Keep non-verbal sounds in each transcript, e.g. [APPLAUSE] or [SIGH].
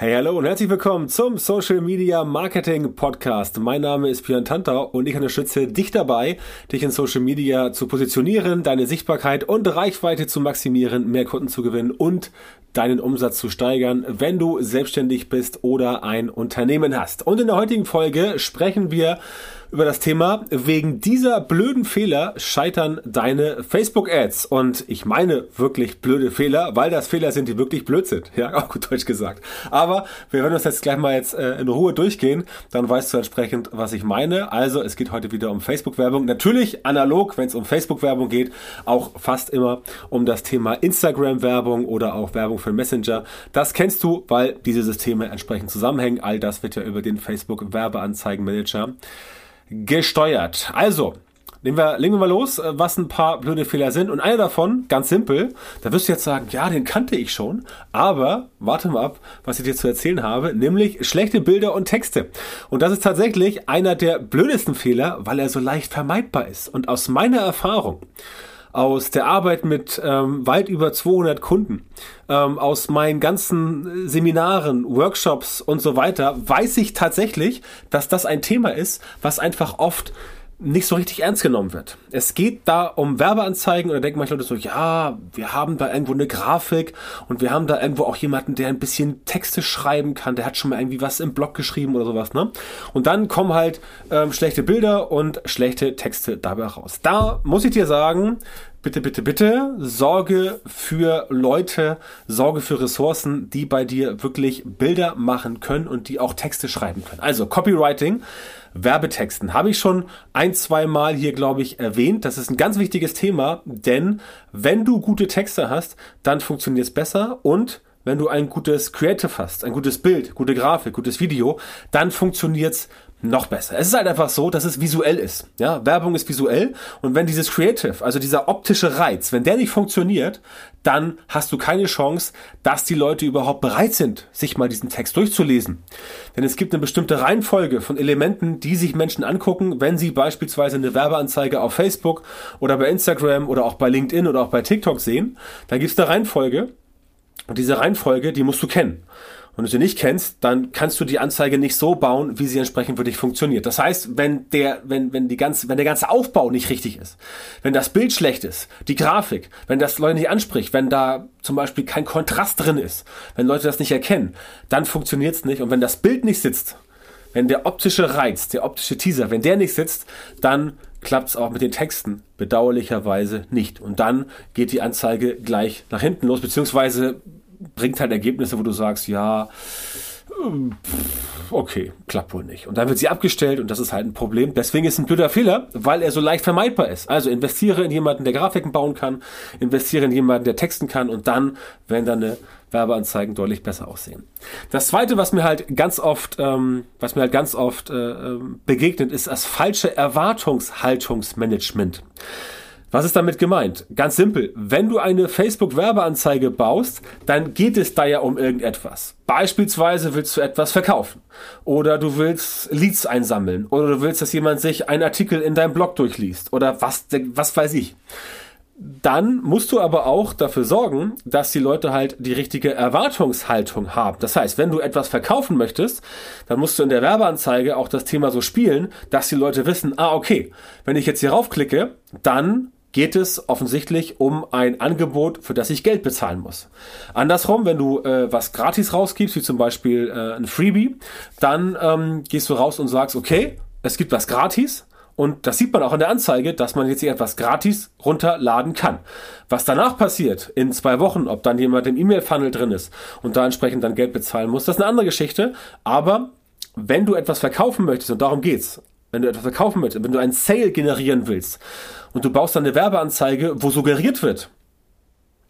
Hey, hallo und herzlich willkommen zum Social Media Marketing Podcast. Mein Name ist Björn Tantau und ich unterstütze dich dabei, dich in Social Media zu positionieren, deine Sichtbarkeit und Reichweite zu maximieren, mehr Kunden zu gewinnen und deinen Umsatz zu steigern, wenn du selbstständig bist oder ein Unternehmen hast. Und in der heutigen Folge sprechen wir über das Thema, wegen dieser blöden Fehler scheitern deine Facebook-Ads. Und ich meine wirklich blöde Fehler, weil das Fehler sind, die wirklich blöd sind. Ja, [LAUGHS] auch gut Deutsch gesagt. Aber wir werden uns jetzt gleich mal jetzt äh, in Ruhe durchgehen. Dann weißt du entsprechend, was ich meine. Also, es geht heute wieder um Facebook-Werbung. Natürlich analog, wenn es um Facebook-Werbung geht, auch fast immer um das Thema Instagram-Werbung oder auch Werbung für Messenger. Das kennst du, weil diese Systeme entsprechend zusammenhängen. All das wird ja über den Facebook-Werbeanzeigenmanager gesteuert. Also, Nehmen wir, legen wir mal los, äh, was ein paar blöde Fehler sind. Und einer davon, ganz simpel, da wirst du jetzt sagen, ja, den kannte ich schon, aber warte mal ab, was ich dir zu erzählen habe, nämlich schlechte Bilder und Texte. Und das ist tatsächlich einer der blödesten Fehler, weil er so leicht vermeidbar ist. Und aus meiner Erfahrung, aus der Arbeit mit ähm, weit über 200 Kunden, ähm, aus meinen ganzen Seminaren, Workshops und so weiter, weiß ich tatsächlich, dass das ein Thema ist, was einfach oft nicht so richtig ernst genommen wird. Es geht da um Werbeanzeigen und da denken manche Leute so, ja, wir haben da irgendwo eine Grafik und wir haben da irgendwo auch jemanden, der ein bisschen Texte schreiben kann, der hat schon mal irgendwie was im Blog geschrieben oder sowas, ne? Und dann kommen halt ähm, schlechte Bilder und schlechte Texte dabei raus. Da muss ich dir sagen, bitte, bitte, bitte, sorge für Leute, sorge für Ressourcen, die bei dir wirklich Bilder machen können und die auch Texte schreiben können. Also Copywriting, Werbetexten habe ich schon ein, zwei Mal hier, glaube ich, erwähnt. Das ist ein ganz wichtiges Thema, denn wenn du gute Texte hast, dann funktioniert es besser und wenn du ein gutes Creative hast, ein gutes Bild, gute Grafik, gutes Video, dann funktioniert es noch besser. Es ist halt einfach so, dass es visuell ist. Ja, Werbung ist visuell und wenn dieses Creative, also dieser optische Reiz, wenn der nicht funktioniert, dann hast du keine Chance, dass die Leute überhaupt bereit sind, sich mal diesen Text durchzulesen. Denn es gibt eine bestimmte Reihenfolge von Elementen, die sich Menschen angucken, wenn sie beispielsweise eine Werbeanzeige auf Facebook oder bei Instagram oder auch bei LinkedIn oder auch bei TikTok sehen. Da gibt es eine Reihenfolge und diese Reihenfolge, die musst du kennen. Wenn du sie nicht kennst, dann kannst du die Anzeige nicht so bauen, wie sie entsprechend für dich funktioniert. Das heißt, wenn der, wenn, wenn die ganze, wenn der ganze Aufbau nicht richtig ist, wenn das Bild schlecht ist, die Grafik, wenn das Leute nicht anspricht, wenn da zum Beispiel kein Kontrast drin ist, wenn Leute das nicht erkennen, dann funktioniert es nicht. Und wenn das Bild nicht sitzt, wenn der optische Reiz, der optische Teaser, wenn der nicht sitzt, dann klappt es auch mit den Texten bedauerlicherweise nicht. Und dann geht die Anzeige gleich nach hinten los, beziehungsweise bringt halt Ergebnisse, wo du sagst, ja, ähm, okay, klappt wohl nicht. Und dann wird sie abgestellt und das ist halt ein Problem. Deswegen ist ein blöder Fehler, weil er so leicht vermeidbar ist. Also investiere in jemanden, der Grafiken bauen kann, investiere in jemanden, der texten kann und dann werden deine Werbeanzeigen deutlich besser aussehen. Das zweite, was mir halt ganz oft, ähm, was mir halt ganz oft äh, ähm, begegnet, ist das falsche Erwartungshaltungsmanagement. Was ist damit gemeint? Ganz simpel. Wenn du eine Facebook-Werbeanzeige baust, dann geht es da ja um irgendetwas. Beispielsweise willst du etwas verkaufen. Oder du willst Leads einsammeln. Oder du willst, dass jemand sich einen Artikel in deinem Blog durchliest. Oder was, was weiß ich. Dann musst du aber auch dafür sorgen, dass die Leute halt die richtige Erwartungshaltung haben. Das heißt, wenn du etwas verkaufen möchtest, dann musst du in der Werbeanzeige auch das Thema so spielen, dass die Leute wissen, ah, okay, wenn ich jetzt hier raufklicke, dann geht es offensichtlich um ein Angebot, für das ich Geld bezahlen muss. Andersrum, wenn du äh, was gratis rausgibst, wie zum Beispiel äh, ein Freebie, dann ähm, gehst du raus und sagst, okay, es gibt was gratis, und das sieht man auch in der Anzeige, dass man jetzt hier etwas gratis runterladen kann. Was danach passiert, in zwei Wochen, ob dann jemand im E-Mail-Funnel drin ist und da entsprechend dann Geld bezahlen muss, das ist eine andere Geschichte. Aber wenn du etwas verkaufen möchtest, und darum geht's, wenn du etwas verkaufen möchtest, wenn du einen Sale generieren willst und du baust dann eine Werbeanzeige, wo suggeriert wird,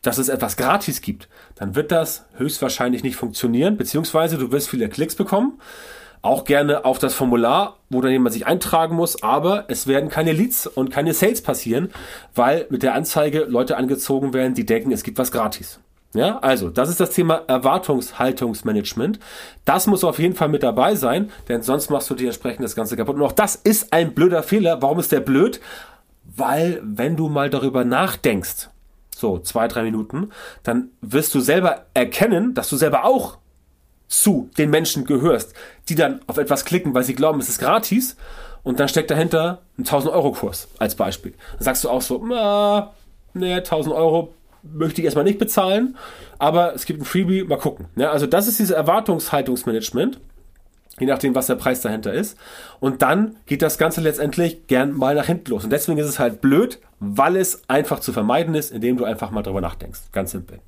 dass es etwas gratis gibt, dann wird das höchstwahrscheinlich nicht funktionieren, beziehungsweise du wirst viele Klicks bekommen, auch gerne auf das Formular, wo dann jemand sich eintragen muss, aber es werden keine Leads und keine Sales passieren, weil mit der Anzeige Leute angezogen werden, die denken, es gibt was gratis. Ja, also, das ist das Thema Erwartungshaltungsmanagement. Das muss auf jeden Fall mit dabei sein, denn sonst machst du dir entsprechend das Ganze kaputt. Und auch das ist ein blöder Fehler. Warum ist der blöd? Weil, wenn du mal darüber nachdenkst, so zwei, drei Minuten, dann wirst du selber erkennen, dass du selber auch zu den Menschen gehörst, die dann auf etwas klicken, weil sie glauben, es ist gratis und dann steckt dahinter ein 1000 Euro Kurs als Beispiel. Dann sagst du auch so, na, nee, 1000 Euro möchte ich erstmal nicht bezahlen, aber es gibt ein Freebie, mal gucken. Ja, also das ist dieses Erwartungshaltungsmanagement, je nachdem, was der Preis dahinter ist. Und dann geht das Ganze letztendlich gern mal nach hinten los. Und deswegen ist es halt blöd, weil es einfach zu vermeiden ist, indem du einfach mal drüber nachdenkst. Ganz simpel.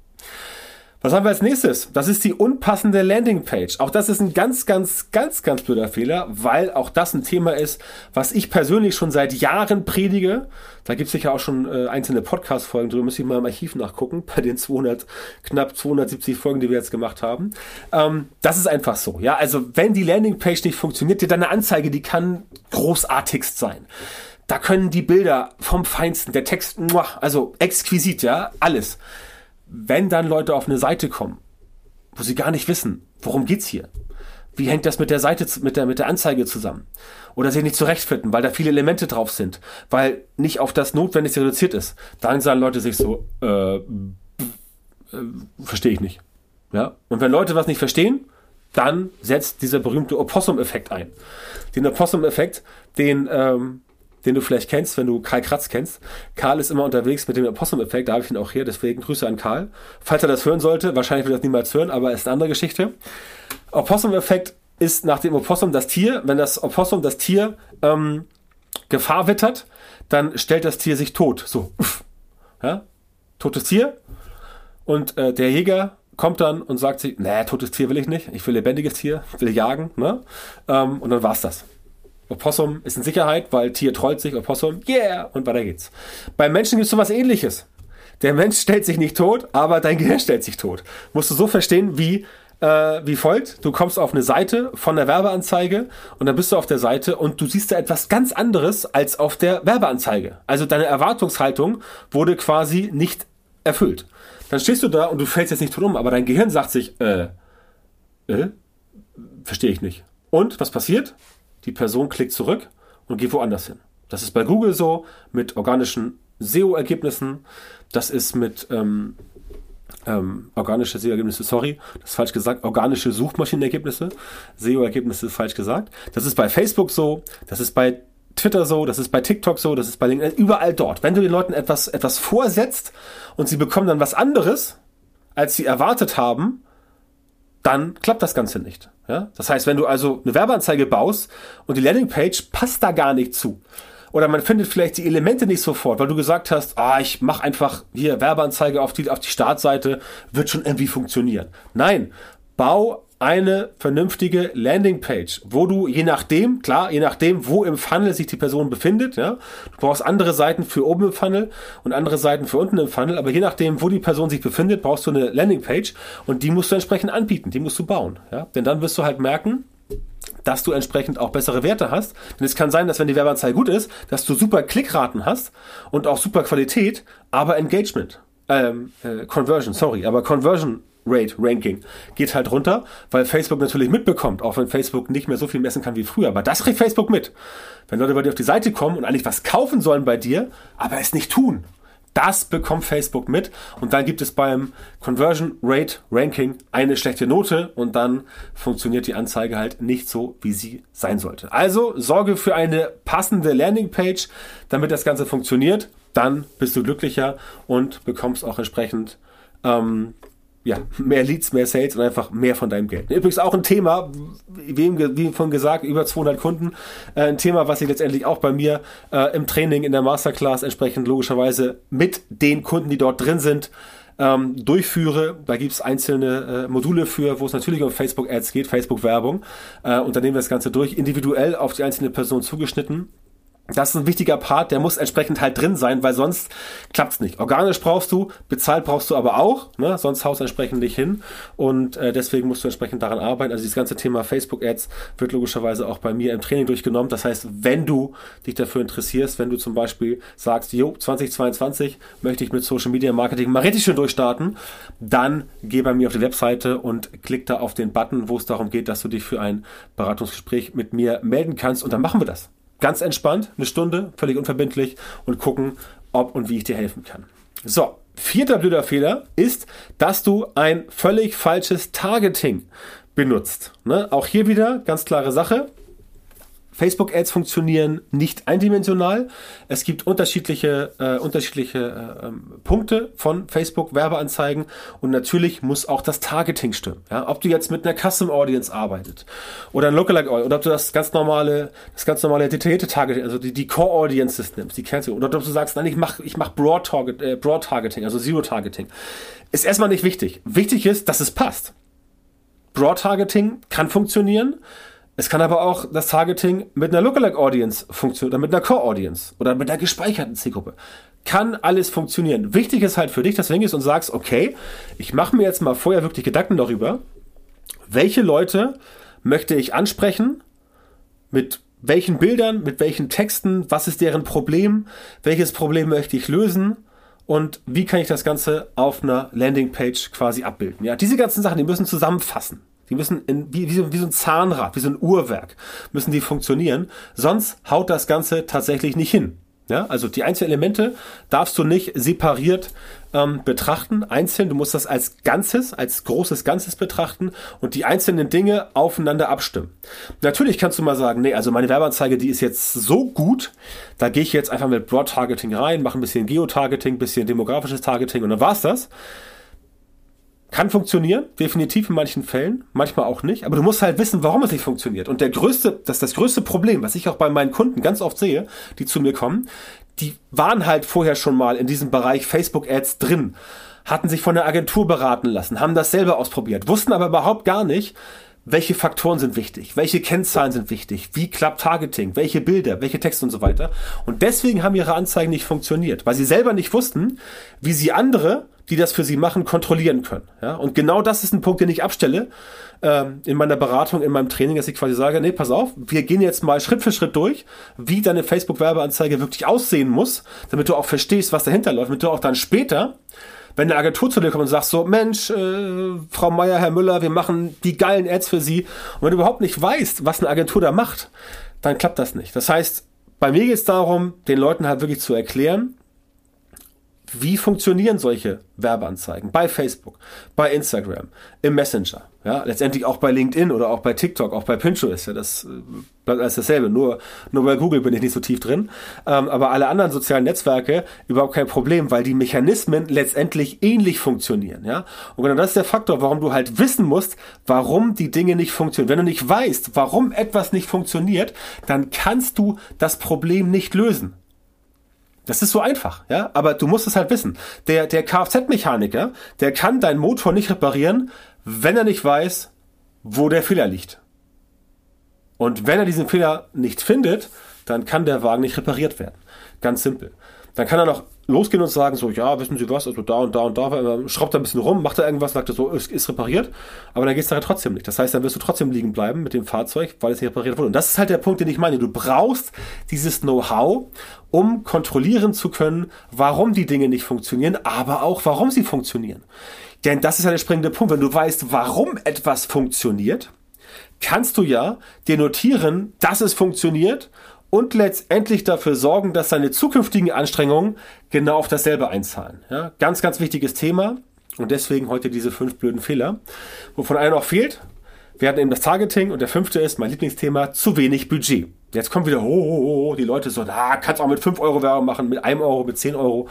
Was haben wir als nächstes? Das ist die unpassende Landingpage. Auch das ist ein ganz, ganz, ganz, ganz blöder Fehler, weil auch das ein Thema ist, was ich persönlich schon seit Jahren predige. Da gibt es sicher auch schon äh, einzelne Podcast-Folgen drüber, müsste ich mal im Archiv nachgucken, bei den 200, knapp 270 Folgen, die wir jetzt gemacht haben. Ähm, das ist einfach so. Ja, also wenn die Landingpage nicht funktioniert, dir deine Anzeige, die kann großartigst sein. Da können die Bilder vom Feinsten, der Text, also exquisit, ja, alles wenn dann Leute auf eine Seite kommen, wo sie gar nicht wissen, worum geht's hier? Wie hängt das mit der Seite, mit der, mit der Anzeige zusammen? Oder sie nicht zurechtfinden, weil da viele Elemente drauf sind, weil nicht auf das Notwendigste reduziert ist. Dann sagen Leute sich so, äh, äh, verstehe ich nicht. Ja? Und wenn Leute was nicht verstehen, dann setzt dieser berühmte Opossum-Effekt ein. Den Opossum-Effekt, den ähm, den du vielleicht kennst, wenn du Karl Kratz kennst. Karl ist immer unterwegs mit dem Opossum-Effekt, da habe ich ihn auch hier, deswegen Grüße an Karl. Falls er das hören sollte, wahrscheinlich wird er das niemals hören, aber ist eine andere Geschichte. Opossum-Effekt ist nach dem Opossum das Tier, wenn das Opossum das Tier ähm, Gefahr wittert, dann stellt das Tier sich tot. So, ja, totes Tier. Und äh, der Jäger kommt dann und sagt sich, nee, totes Tier will ich nicht, ich will lebendiges Tier, will jagen, ne? Ähm, und dann war's das. Opossum ist in Sicherheit, weil Tier trollt sich, Opossum, yeah, und weiter geht's. Beim Menschen gibt es so was ähnliches. Der Mensch [LAUGHS] stellt sich nicht tot, aber dein Gehirn stellt sich tot. Musst du so verstehen, wie, äh, wie folgt. Du kommst auf eine Seite von der Werbeanzeige und dann bist du auf der Seite und du siehst da etwas ganz anderes als auf der Werbeanzeige. Also deine Erwartungshaltung wurde quasi nicht erfüllt. Dann stehst du da und du fällst jetzt nicht tot um, aber dein Gehirn sagt sich, äh, äh, verstehe ich nicht. Und was passiert? Die Person klickt zurück und geht woanders hin. Das ist bei Google so mit organischen SEO-Ergebnissen. Das ist mit ähm, ähm, organische SEO-Ergebnisse, sorry, das ist falsch gesagt, organische Suchmaschinenergebnisse. SEO-Ergebnisse ist falsch gesagt. Das ist bei Facebook so, das ist bei Twitter so, das ist bei TikTok so, das ist bei LinkedIn, überall dort. Wenn du den Leuten etwas, etwas vorsetzt und sie bekommen dann was anderes, als sie erwartet haben, dann klappt das Ganze nicht. Ja? Das heißt, wenn du also eine Werbeanzeige baust und die Landingpage passt da gar nicht zu, oder man findet vielleicht die Elemente nicht sofort, weil du gesagt hast, ah, ich mache einfach hier Werbeanzeige auf die, auf die Startseite, wird schon irgendwie funktionieren. Nein, bau eine vernünftige Landingpage, wo du je nachdem, klar, je nachdem, wo im Funnel sich die Person befindet, ja, du brauchst andere Seiten für oben im Funnel und andere Seiten für unten im Funnel, aber je nachdem, wo die Person sich befindet, brauchst du eine Landingpage und die musst du entsprechend anbieten, die musst du bauen, ja, denn dann wirst du halt merken, dass du entsprechend auch bessere Werte hast. Denn es kann sein, dass wenn die Werbeanzeige gut ist, dass du super Klickraten hast und auch super Qualität, aber Engagement, ähm, äh, Conversion, sorry, aber Conversion Rate Ranking geht halt runter, weil Facebook natürlich mitbekommt, auch wenn Facebook nicht mehr so viel messen kann wie früher. Aber das kriegt Facebook mit. Wenn Leute bei dir auf die Seite kommen und eigentlich was kaufen sollen bei dir, aber es nicht tun. Das bekommt Facebook mit und dann gibt es beim Conversion Rate Ranking eine schlechte Note und dann funktioniert die Anzeige halt nicht so, wie sie sein sollte. Also sorge für eine passende Landingpage, damit das Ganze funktioniert. Dann bist du glücklicher und bekommst auch entsprechend ähm, ja, mehr Leads, mehr Sales und einfach mehr von deinem Geld. Übrigens auch ein Thema, wie, von gesagt, über 200 Kunden, äh, ein Thema, was ich letztendlich auch bei mir äh, im Training, in der Masterclass entsprechend logischerweise mit den Kunden, die dort drin sind, ähm, durchführe. Da gibt es einzelne äh, Module für, wo es natürlich um Facebook-Ads geht, Facebook-Werbung. Äh, und dann nehmen wir das Ganze durch, individuell auf die einzelne Person zugeschnitten. Das ist ein wichtiger Part, der muss entsprechend halt drin sein, weil sonst klappt's nicht. Organisch brauchst du, bezahlt brauchst du aber auch, ne? sonst haust du entsprechend nicht hin und äh, deswegen musst du entsprechend daran arbeiten. Also dieses ganze Thema Facebook Ads wird logischerweise auch bei mir im Training durchgenommen. Das heißt, wenn du dich dafür interessierst, wenn du zum Beispiel sagst, jo, 2022 möchte ich mit Social Media Marketing mal richtig schön durchstarten, dann geh bei mir auf die Webseite und klick da auf den Button, wo es darum geht, dass du dich für ein Beratungsgespräch mit mir melden kannst und dann machen wir das. Ganz entspannt, eine Stunde, völlig unverbindlich und gucken, ob und wie ich dir helfen kann. So, vierter blöder Fehler ist, dass du ein völlig falsches Targeting benutzt. Ne? Auch hier wieder ganz klare Sache. Facebook-Ads funktionieren nicht eindimensional. Es gibt unterschiedliche, äh, unterschiedliche äh, ähm, Punkte von Facebook-Werbeanzeigen und natürlich muss auch das Targeting stimmen. Ja? Ob du jetzt mit einer Custom Audience arbeitet oder ein Lookalike oder ob du das ganz normale, das ganz normale detaillierte Targeting, also die, die Core Audiences nimmst, die kennst du, oder ob du sagst, nein, ich mache ich mach Broad, Target, äh, Broad Targeting, also Zero Targeting, ist erstmal nicht wichtig. Wichtig ist, dass es passt. Broad Targeting kann funktionieren. Es kann aber auch das Targeting mit einer Lookalike Audience funktionieren oder mit einer Core Audience oder mit einer gespeicherten Zielgruppe. Kann alles funktionieren. Wichtig ist halt für dich, dass du hingehst und sagst, okay, ich mache mir jetzt mal vorher wirklich Gedanken darüber, welche Leute möchte ich ansprechen, mit welchen Bildern, mit welchen Texten, was ist deren Problem, welches Problem möchte ich lösen und wie kann ich das Ganze auf einer Landingpage quasi abbilden. Ja, diese ganzen Sachen, die müssen zusammenfassen. Die müssen in, wie, wie, so, wie so ein Zahnrad, wie so ein Uhrwerk, müssen die funktionieren. Sonst haut das Ganze tatsächlich nicht hin. Ja, also die einzelnen Elemente darfst du nicht separiert ähm, betrachten, einzeln. Du musst das als Ganzes, als großes Ganzes betrachten und die einzelnen Dinge aufeinander abstimmen. Natürlich kannst du mal sagen, nee, also meine Werbeanzeige, die ist jetzt so gut, da gehe ich jetzt einfach mit Broad Targeting rein, mache ein bisschen Geotargeting, bisschen demografisches Targeting und dann war's das. Kann funktionieren, definitiv in manchen Fällen, manchmal auch nicht, aber du musst halt wissen, warum es nicht funktioniert. Und der größte, das ist das größte Problem, was ich auch bei meinen Kunden ganz oft sehe, die zu mir kommen, die waren halt vorher schon mal in diesem Bereich Facebook Ads drin, hatten sich von der Agentur beraten lassen, haben das selber ausprobiert, wussten aber überhaupt gar nicht, welche Faktoren sind wichtig, welche Kennzahlen sind wichtig, wie klappt Targeting, welche Bilder, welche Texte und so weiter. Und deswegen haben ihre Anzeigen nicht funktioniert, weil sie selber nicht wussten, wie sie andere, die das für sie machen, kontrollieren können. Ja? Und genau das ist ein Punkt, den ich abstelle ähm, in meiner Beratung, in meinem Training, dass ich quasi sage, nee, pass auf, wir gehen jetzt mal Schritt für Schritt durch, wie deine Facebook-Werbeanzeige wirklich aussehen muss, damit du auch verstehst, was dahinter läuft, damit du auch dann später wenn eine Agentur zu dir kommt und sagt so, Mensch, äh, Frau Meier, Herr Müller, wir machen die geilen Ads für Sie. Und wenn du überhaupt nicht weißt, was eine Agentur da macht, dann klappt das nicht. Das heißt, bei mir geht es darum, den Leuten halt wirklich zu erklären, wie funktionieren solche Werbeanzeigen? Bei Facebook, bei Instagram, im Messenger, ja, letztendlich auch bei LinkedIn oder auch bei TikTok, auch bei Pinterest, ja, das äh, bleibt alles dasselbe, nur, nur bei Google bin ich nicht so tief drin, ähm, aber alle anderen sozialen Netzwerke überhaupt kein Problem, weil die Mechanismen letztendlich ähnlich funktionieren, ja, und genau das ist der Faktor, warum du halt wissen musst, warum die Dinge nicht funktionieren. Wenn du nicht weißt, warum etwas nicht funktioniert, dann kannst du das Problem nicht lösen. Das ist so einfach, ja, aber du musst es halt wissen. Der, der Kfz-Mechaniker, der kann deinen Motor nicht reparieren, wenn er nicht weiß, wo der Fehler liegt. Und wenn er diesen Fehler nicht findet, dann kann der Wagen nicht repariert werden. Ganz simpel. Dann kann er noch losgehen und sagen so, ja, wissen Sie was, also da und da und da, schraubt er ein bisschen rum, macht er irgendwas, sagt er so, ist, ist repariert, aber dann geht es da trotzdem nicht. Das heißt, dann wirst du trotzdem liegen bleiben mit dem Fahrzeug, weil es nicht repariert wurde. Und das ist halt der Punkt, den ich meine. Du brauchst dieses Know-how, um kontrollieren zu können, warum die Dinge nicht funktionieren, aber auch warum sie funktionieren. Denn das ist ja der springende Punkt. Wenn du weißt, warum etwas funktioniert, kannst du ja dir notieren, dass es funktioniert und letztendlich dafür sorgen, dass seine zukünftigen Anstrengungen genau auf dasselbe einzahlen. Ja, ganz, ganz wichtiges Thema und deswegen heute diese fünf blöden Fehler, wovon einer noch fehlt. Wir hatten eben das Targeting und der fünfte ist mein Lieblingsthema, zu wenig Budget. Jetzt kommt wieder, oh, oh, oh, die Leute so, na, kannst auch mit 5 Euro Werbung machen, mit 1 Euro, mit 10 Euro.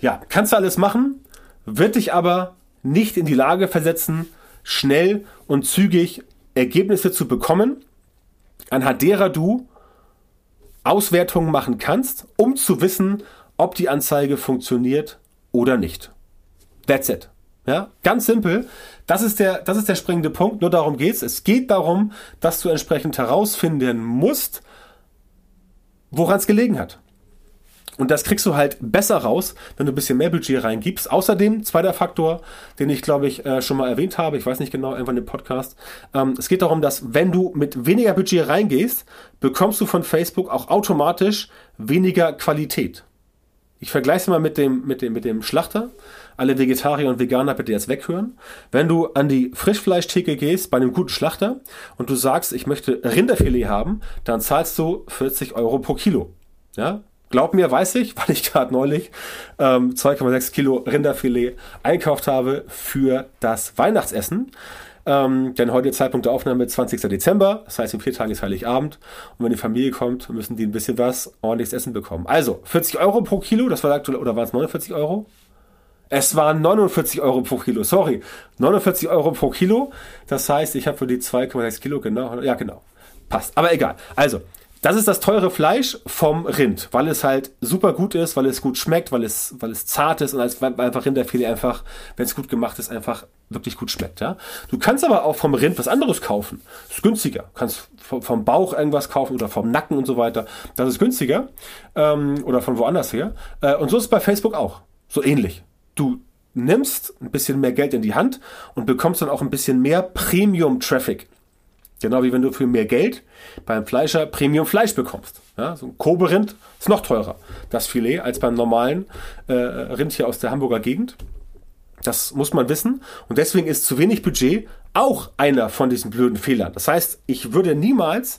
Ja, kannst du alles machen, wird dich aber nicht in die Lage versetzen, schnell und zügig Ergebnisse zu bekommen, anhand derer du Auswertungen machen kannst, um zu wissen, ob die Anzeige funktioniert oder nicht. That's it. Ja, ganz simpel. Das ist der, das ist der springende Punkt. Nur darum geht's. Es geht darum, dass du entsprechend herausfinden musst, woran es gelegen hat. Und das kriegst du halt besser raus, wenn du ein bisschen mehr Budget reingibst. Außerdem, zweiter Faktor, den ich glaube ich äh, schon mal erwähnt habe, ich weiß nicht genau, irgendwann im Podcast. Ähm, es geht darum, dass wenn du mit weniger Budget reingehst, bekommst du von Facebook auch automatisch weniger Qualität. Ich vergleiche es mal mit dem, mit dem, mit dem Schlachter. Alle Vegetarier und Veganer bitte jetzt weghören. Wenn du an die Frischfleischtheke gehst bei einem guten Schlachter und du sagst, ich möchte Rinderfilet haben, dann zahlst du 40 Euro pro Kilo. Ja, Glaub mir, weiß ich, [LAUGHS] weil ich gerade neulich ähm, 2,6 Kilo Rinderfilet einkauft habe für das Weihnachtsessen. Ähm, denn heute Zeitpunkt der Aufnahme 20. Dezember, das heißt in vier Tagen ist Heiligabend. Und wenn die Familie kommt, müssen die ein bisschen was ordentliches Essen bekommen. Also 40 Euro pro Kilo, das war aktuell, oder waren es 49 Euro? Es waren 49 Euro pro Kilo, sorry. 49 Euro pro Kilo. Das heißt, ich habe für die 2,6 Kilo, genau, ja genau. Passt. Aber egal. Also, das ist das teure Fleisch vom Rind, weil es halt super gut ist, weil es gut schmeckt, weil es, weil es zart ist und als einfach Rinderfilet einfach, wenn es gut gemacht ist, einfach wirklich gut schmeckt. Ja? Du kannst aber auch vom Rind was anderes kaufen. Ist günstiger. Du kannst vom Bauch irgendwas kaufen oder vom Nacken und so weiter. Das ist günstiger. Ähm, oder von woanders her. Äh, und so ist es bei Facebook auch. So ähnlich. Du nimmst ein bisschen mehr Geld in die Hand und bekommst dann auch ein bisschen mehr Premium-Traffic. Genau wie wenn du für mehr Geld beim Fleischer Premium Fleisch bekommst. Ja, so ein Kobe-Rind ist noch teurer, das Filet, als beim normalen äh, Rind hier aus der Hamburger Gegend. Das muss man wissen. Und deswegen ist zu wenig Budget auch einer von diesen blöden Fehlern. Das heißt, ich würde niemals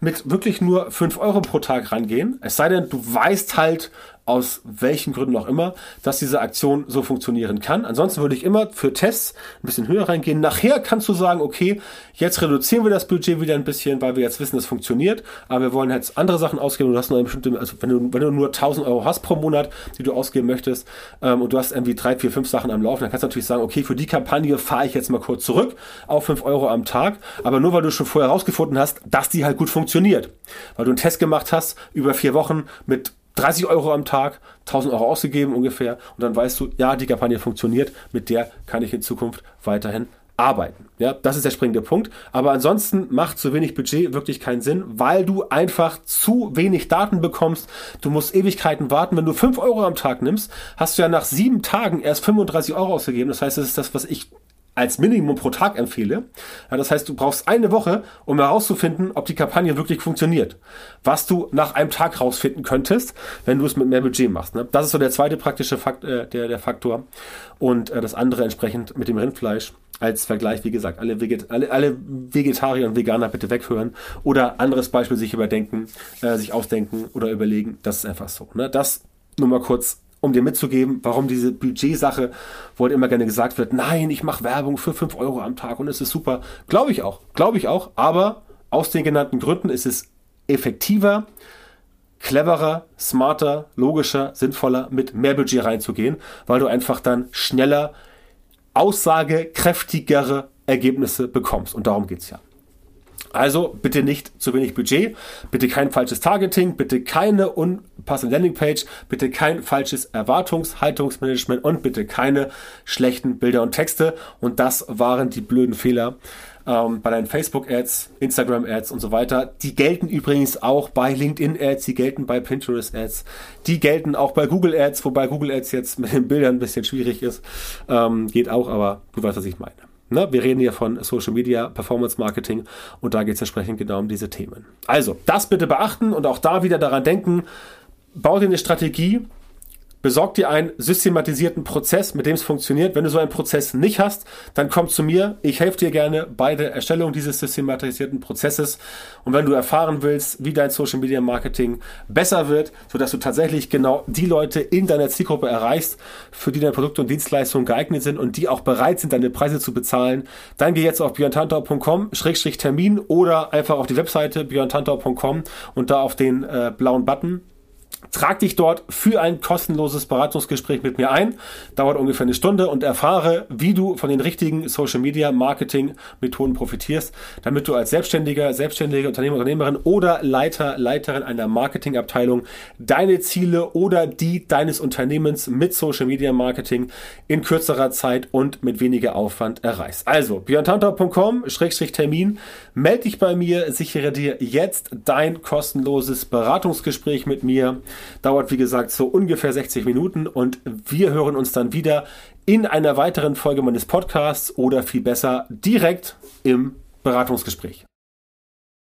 mit wirklich nur 5 Euro pro Tag rangehen. Es sei denn, du weißt halt, aus welchen Gründen auch immer, dass diese Aktion so funktionieren kann. Ansonsten würde ich immer für Tests ein bisschen höher reingehen. Nachher kannst du sagen, okay, jetzt reduzieren wir das Budget wieder ein bisschen, weil wir jetzt wissen, es funktioniert, aber wir wollen jetzt andere Sachen ausgeben. Du hast nur eine bestimmte, also wenn du, wenn du nur 1000 Euro hast pro Monat, die du ausgeben möchtest, ähm, und du hast irgendwie drei, vier, fünf Sachen am Laufen, dann kannst du natürlich sagen, okay, für die Kampagne fahre ich jetzt mal kurz zurück auf 5 Euro am Tag, aber nur weil du schon vorher herausgefunden hast, dass die halt gut funktioniert. Weil du einen Test gemacht hast über vier Wochen mit 30 Euro am Tag, 1000 Euro ausgegeben ungefähr und dann weißt du, ja, die Kampagne funktioniert, mit der kann ich in Zukunft weiterhin arbeiten. Ja, das ist der springende Punkt. Aber ansonsten macht zu wenig Budget wirklich keinen Sinn, weil du einfach zu wenig Daten bekommst. Du musst Ewigkeiten warten. Wenn du 5 Euro am Tag nimmst, hast du ja nach sieben Tagen erst 35 Euro ausgegeben. Das heißt, das ist das, was ich als Minimum pro Tag empfehle. Ja, das heißt, du brauchst eine Woche, um herauszufinden, ob die Kampagne wirklich funktioniert. Was du nach einem Tag herausfinden könntest, wenn du es mit mehr Budget machst. Ne? Das ist so der zweite praktische Fakt, äh, der, der Faktor. Und äh, das andere entsprechend mit dem Rindfleisch als Vergleich, wie gesagt, alle, Veget alle, alle Vegetarier und Veganer bitte weghören oder anderes Beispiel sich überdenken, äh, sich ausdenken oder überlegen. Das ist einfach so. Ne? Das nur mal kurz um dir mitzugeben, warum diese Budgetsache, wo halt immer gerne gesagt wird, nein, ich mache Werbung für 5 Euro am Tag und es ist super. Glaube ich auch, glaube ich auch, aber aus den genannten Gründen ist es effektiver, cleverer, smarter, logischer, sinnvoller, mit mehr Budget reinzugehen, weil du einfach dann schneller, aussagekräftigere Ergebnisse bekommst. Und darum geht's ja. Also bitte nicht zu wenig Budget, bitte kein falsches Targeting, bitte keine unpassende Landingpage, bitte kein falsches Erwartungshaltungsmanagement und bitte keine schlechten Bilder und Texte. Und das waren die blöden Fehler ähm, bei deinen Facebook-Ads, Instagram-Ads und so weiter. Die gelten übrigens auch bei LinkedIn-Ads, die gelten bei Pinterest-Ads, die gelten auch bei Google-Ads, wobei Google-Ads jetzt mit den Bildern ein bisschen schwierig ist. Ähm, geht auch, aber du weißt, was ich meine. Ne? Wir reden hier von Social Media, Performance Marketing und da geht es entsprechend genau um diese Themen. Also, das bitte beachten und auch da wieder daran denken, bau dir eine Strategie, Besorg dir einen systematisierten Prozess, mit dem es funktioniert. Wenn du so einen Prozess nicht hast, dann komm zu mir. Ich helfe dir gerne bei der Erstellung dieses systematisierten Prozesses. Und wenn du erfahren willst, wie dein Social Media Marketing besser wird, sodass du tatsächlich genau die Leute in deiner Zielgruppe erreichst, für die deine Produkte und Dienstleistungen geeignet sind und die auch bereit sind, deine Preise zu bezahlen, dann geh jetzt auf björntantau.com-termin oder einfach auf die Webseite björntantau.com und da auf den äh, blauen Button Trag dich dort für ein kostenloses Beratungsgespräch mit mir ein. Dauert ungefähr eine Stunde und erfahre, wie du von den richtigen Social Media Marketing Methoden profitierst, damit du als Selbstständiger, selbstständige Unternehmer, Unternehmerin oder Leiter, Leiterin einer Marketingabteilung deine Ziele oder die deines Unternehmens mit Social Media Marketing in kürzerer Zeit und mit weniger Aufwand erreichst. Also, björntantau.com-termin, melde dich bei mir, sichere dir jetzt dein kostenloses Beratungsgespräch mit mir. Dauert, wie gesagt, so ungefähr 60 Minuten und wir hören uns dann wieder in einer weiteren Folge meines Podcasts oder viel besser direkt im Beratungsgespräch.